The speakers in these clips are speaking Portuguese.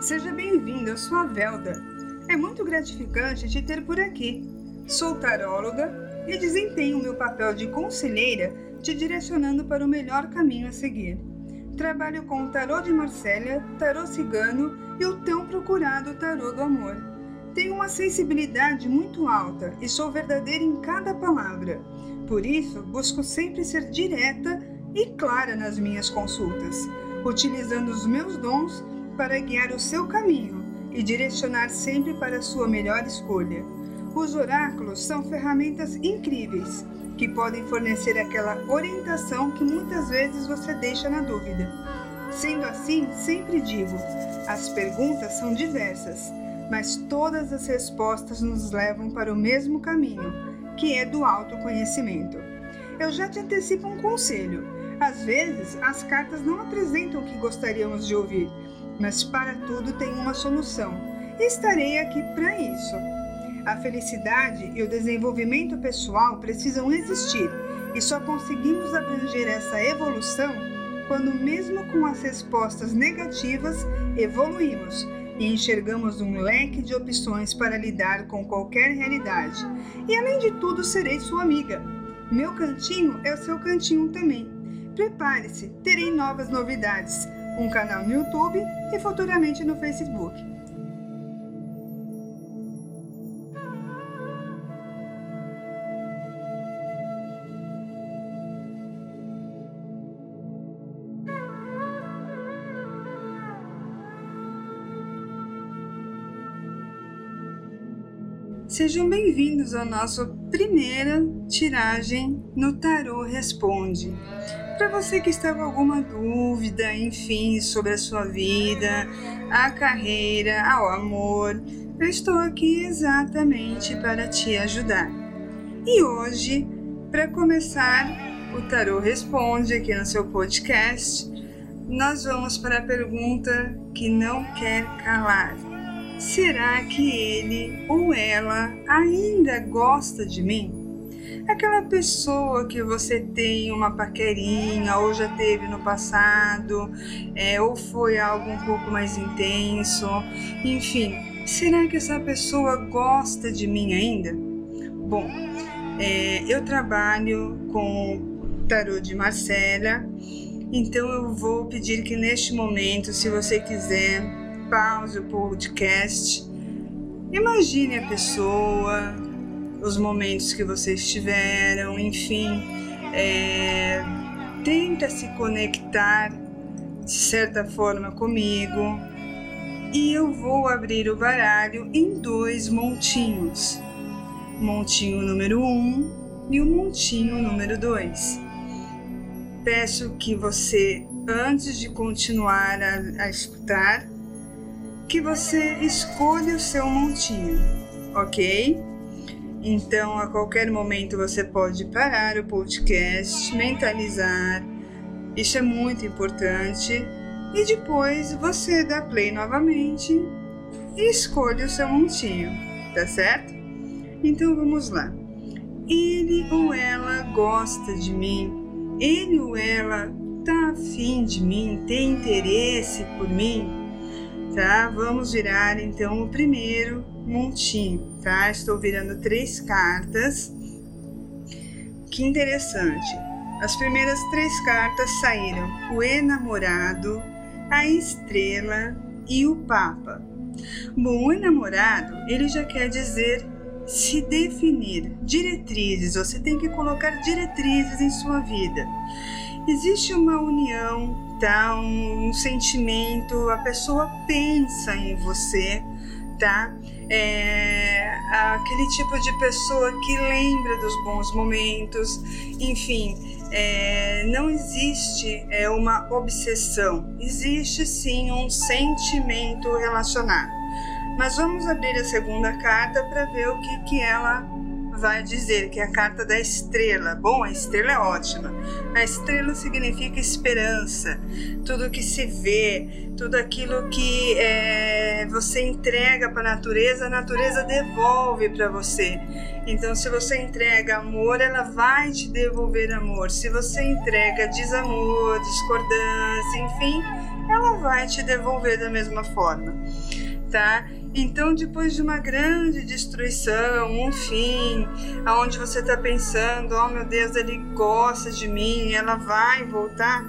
Seja bem-vindo, eu sou a Velda. É muito gratificante te ter por aqui. Sou taróloga e desempenho meu papel de conselheira te direcionando para o melhor caminho a seguir. Trabalho com o tarô de Marsella, tarô cigano e o tão procurado tarô do amor. Tenho uma sensibilidade muito alta e sou verdadeira em cada palavra. Por isso, busco sempre ser direta e clara nas minhas consultas, utilizando os meus dons para guiar o seu caminho e direcionar sempre para a sua melhor escolha. Os oráculos são ferramentas incríveis que podem fornecer aquela orientação que muitas vezes você deixa na dúvida. Sendo assim, sempre digo: as perguntas são diversas, mas todas as respostas nos levam para o mesmo caminho, que é do autoconhecimento. Eu já te antecipo um conselho. Às vezes, as cartas não apresentam o que gostaríamos de ouvir, mas para tudo tem uma solução. Estarei aqui para isso. A felicidade e o desenvolvimento pessoal precisam existir e só conseguimos abranger essa evolução quando, mesmo com as respostas negativas, evoluímos e enxergamos um leque de opções para lidar com qualquer realidade. E além de tudo, serei sua amiga. Meu cantinho é o seu cantinho também. Prepare-se, terei novas novidades, um canal no YouTube e futuramente no Facebook. Sejam bem-vindos à nossa primeira tiragem no Tarô Responde. Para você que está com alguma dúvida, enfim, sobre a sua vida, a carreira, o amor, eu estou aqui exatamente para te ajudar. E hoje, para começar o Tarô Responde aqui no seu podcast, nós vamos para a pergunta que não quer calar Será que ele ou ela ainda gosta de mim? Aquela pessoa que você tem uma paquerinha ou já teve no passado, é, ou foi algo um pouco mais intenso, enfim, será que essa pessoa gosta de mim ainda? Bom, é, eu trabalho com tarô de Marcela, então eu vou pedir que neste momento, se você quiser, pause o podcast, imagine a pessoa, os momentos que vocês tiveram, enfim, é, tenta se conectar de certa forma comigo. E eu vou abrir o baralho em dois montinhos, montinho número um e o montinho número dois. Peço que você, antes de continuar a, a escutar, que você escolha o seu montinho, ok? Então, a qualquer momento você pode parar o podcast, mentalizar, isso é muito importante, e depois você dá play novamente e escolhe o seu montinho, tá certo? Então vamos lá. Ele ou ela gosta de mim, ele ou ela tá afim de mim, tem interesse por mim tá? Vamos virar então o primeiro montinho, tá? Estou virando três cartas. Que interessante. As primeiras três cartas saíram o enamorado, a estrela e o papa. Bom, o enamorado, ele já quer dizer se definir, diretrizes, você tem que colocar diretrizes em sua vida. Existe uma união tá? Um, um sentimento, a pessoa pensa em você, tá? É, aquele tipo de pessoa que lembra dos bons momentos, enfim, é, não existe é, uma obsessão, existe sim um sentimento relacionado. Mas vamos abrir a segunda carta para ver o que, que ela vai dizer que é a carta da estrela. Bom, a estrela é ótima. A estrela significa esperança, tudo que se vê, tudo aquilo que é, você entrega para a natureza, a natureza devolve para você. Então, se você entrega amor, ela vai te devolver amor. Se você entrega desamor, discordância, enfim, ela vai te devolver da mesma forma, tá? Então, depois de uma grande destruição, um fim, aonde você está pensando, oh meu Deus, ele gosta de mim, ela vai voltar.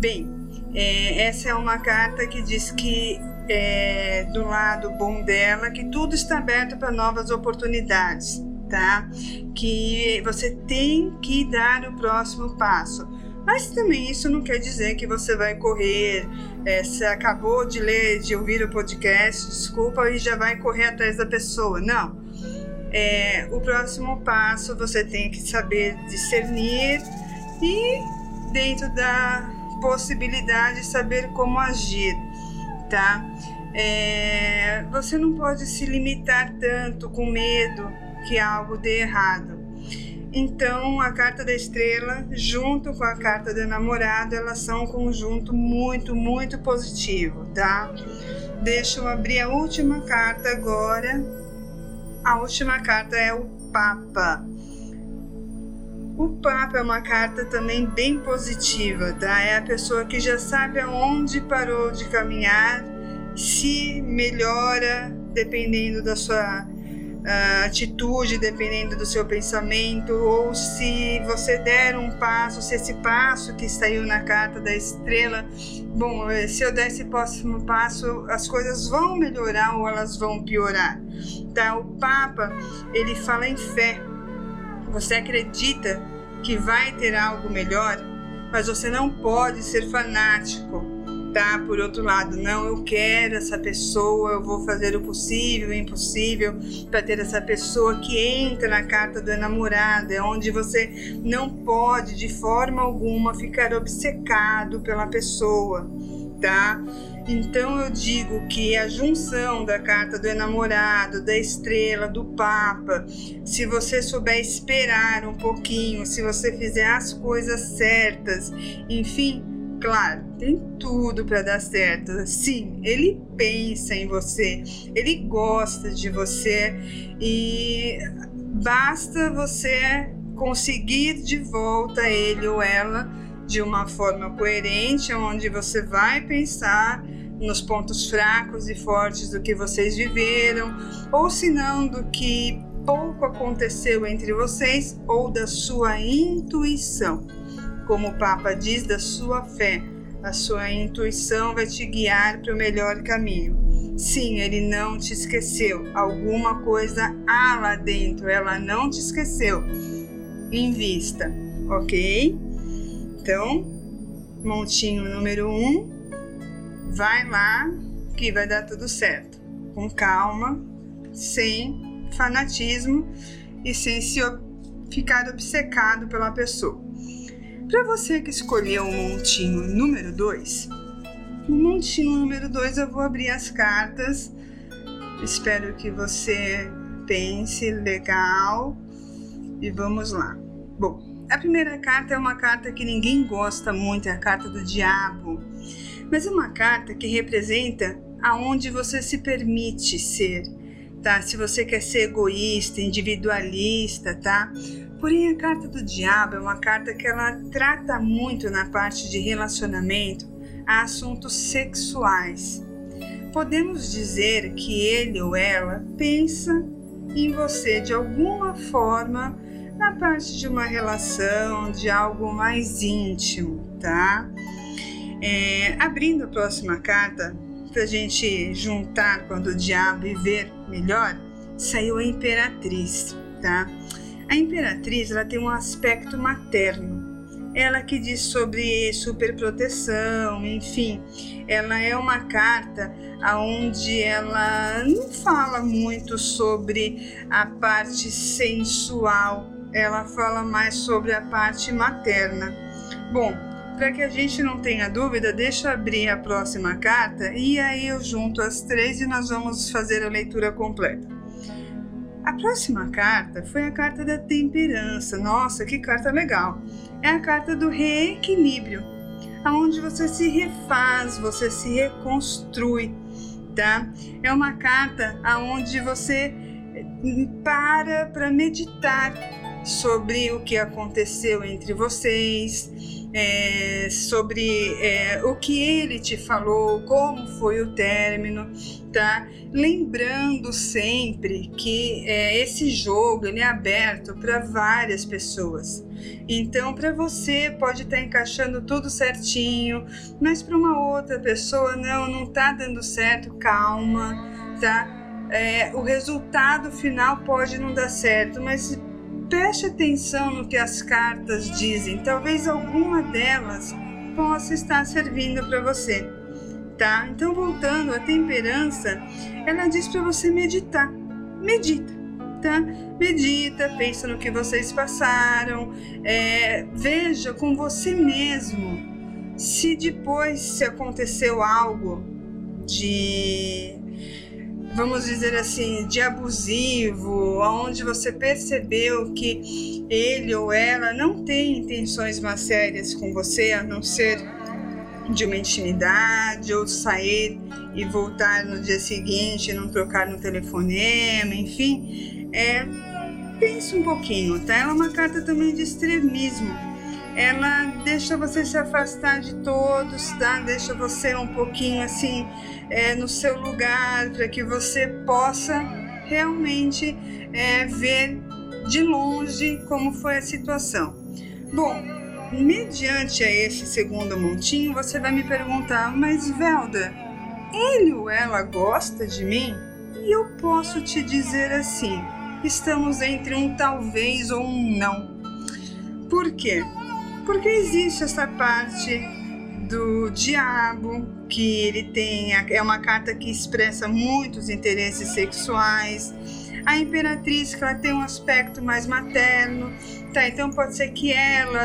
Bem, é, essa é uma carta que diz que é, do lado bom dela, que tudo está aberto para novas oportunidades, tá? Que você tem que dar o próximo passo. Mas também isso não quer dizer que você vai correr, é, você acabou de ler, de ouvir o podcast, desculpa, e já vai correr atrás da pessoa. Não. É, o próximo passo você tem que saber discernir e, dentro da possibilidade, saber como agir, tá? É, você não pode se limitar tanto com medo que algo dê errado. Então, a carta da estrela, junto com a carta do namorado, elas são um conjunto muito, muito positivo, tá? Deixa eu abrir a última carta agora. A última carta é o Papa. O Papa é uma carta também bem positiva, tá? É a pessoa que já sabe aonde parou de caminhar, se melhora dependendo da sua atitude dependendo do seu pensamento, ou se você der um passo, se esse passo que saiu na carta da estrela, bom, se eu der esse próximo passo, as coisas vão melhorar ou elas vão piorar. Tá? O Papa, ele fala em fé. Você acredita que vai ter algo melhor, mas você não pode ser fanático tá? Por outro lado, não, eu quero essa pessoa, eu vou fazer o possível o impossível para ter essa pessoa que entra na carta do enamorado, é onde você não pode de forma alguma ficar obcecado pela pessoa, tá? Então eu digo que a junção da carta do enamorado, da estrela, do Papa, se você souber esperar um pouquinho, se você fizer as coisas certas, enfim, Claro, tem tudo para dar certo. Sim, ele pensa em você, ele gosta de você e basta você conseguir de volta ele ou ela de uma forma coerente, onde você vai pensar nos pontos fracos e fortes do que vocês viveram, ou se não do que pouco aconteceu entre vocês ou da sua intuição como o Papa diz, da sua fé. A sua intuição vai te guiar para o melhor caminho. Sim, ele não te esqueceu. Alguma coisa há lá dentro, ela não te esqueceu. Invista, ok? Então, montinho número um, vai lá que vai dar tudo certo. Com calma, sem fanatismo e sem se ficar obcecado pela pessoa. Para você que escolheu o montinho número 2, no montinho número 2 eu vou abrir as cartas. Espero que você pense legal e vamos lá. Bom, a primeira carta é uma carta que ninguém gosta muito, é a carta do diabo. Mas é uma carta que representa aonde você se permite ser, tá? Se você quer ser egoísta, individualista, tá? Porém, a carta do diabo é uma carta que ela trata muito na parte de relacionamento a assuntos sexuais. Podemos dizer que ele ou ela pensa em você de alguma forma na parte de uma relação, de algo mais íntimo, tá? É, abrindo a próxima carta, para a gente juntar quando o diabo e ver melhor, saiu a Imperatriz, tá? A imperatriz ela tem um aspecto materno. Ela que diz sobre superproteção, enfim, ela é uma carta aonde ela não fala muito sobre a parte sensual, ela fala mais sobre a parte materna. Bom, para que a gente não tenha dúvida, deixa eu abrir a próxima carta e aí eu junto as três e nós vamos fazer a leitura completa. A próxima carta foi a carta da temperança. Nossa, que carta legal! É a carta do reequilíbrio, aonde você se refaz, você se reconstrui, tá? É uma carta aonde você para para meditar sobre o que aconteceu entre vocês, é, sobre é, o que ele te falou, como foi o término, tá? Lembrando sempre que é, esse jogo ele é aberto para várias pessoas. Então, para você pode estar tá encaixando tudo certinho, mas para uma outra pessoa não, não tá dando certo. Calma, tá? É, o resultado final pode não dar certo, mas Preste atenção no que as cartas dizem, talvez alguma delas possa estar servindo para você, tá? Então, voltando à temperança, ela diz para você meditar. Medita, tá? Medita, pensa no que vocês passaram, é, veja com você mesmo se depois se aconteceu algo de vamos dizer assim, de abusivo, onde você percebeu que ele ou ela não tem intenções mais sérias com você, a não ser de uma intimidade ou sair e voltar no dia seguinte, não trocar no telefonema, enfim, é, pense um pouquinho, tá? É uma carta também de extremismo ela deixa você se afastar de todos, tá? Deixa você um pouquinho assim é, no seu lugar para que você possa realmente é, ver de longe como foi a situação. Bom, mediante a esse segundo montinho, você vai me perguntar, mas Velda, ele ou ela gosta de mim? E eu posso te dizer assim: estamos entre um talvez ou um não. Por quê? Porque existe essa parte do diabo, que ele tem, é uma carta que expressa muitos interesses sexuais. A imperatriz, que ela tem um aspecto mais materno, tá? Então pode ser que ela,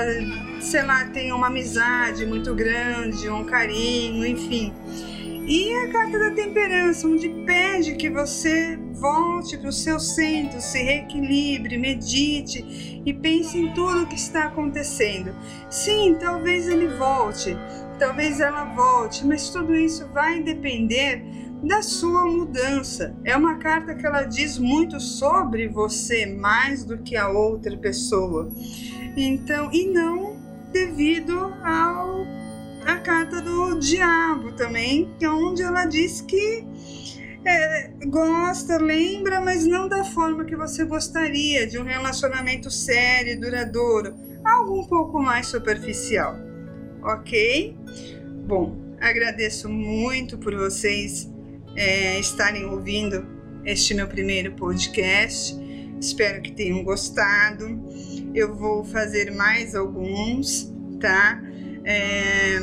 sei lá, tenha uma amizade muito grande, um carinho, enfim. E a carta da temperança, onde pede que você volte para o seu centro, se reequilibre, medite e pense em tudo o que está acontecendo. Sim, talvez ele volte, talvez ela volte, mas tudo isso vai depender da sua mudança. É uma carta que ela diz muito sobre você mais do que a outra pessoa. Então, e não devido ao a carta do diabo também, que é onde ela diz que é, gosta, lembra, mas não da forma que você gostaria de um relacionamento sério, e duradouro, algo um pouco mais superficial, ok? Bom, agradeço muito por vocês é, estarem ouvindo este meu primeiro podcast. Espero que tenham gostado. Eu vou fazer mais alguns, tá? É,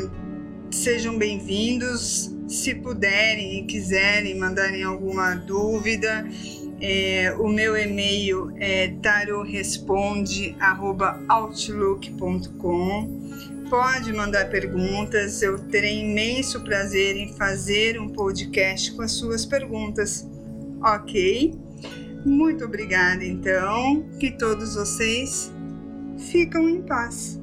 sejam bem-vindos. Se puderem e quiserem mandarem alguma dúvida, é, o meu e-mail é taroresponde@outlook.com. Pode mandar perguntas, eu terei imenso prazer em fazer um podcast com as suas perguntas. Ok? Muito obrigada, então. Que todos vocês ficam em paz.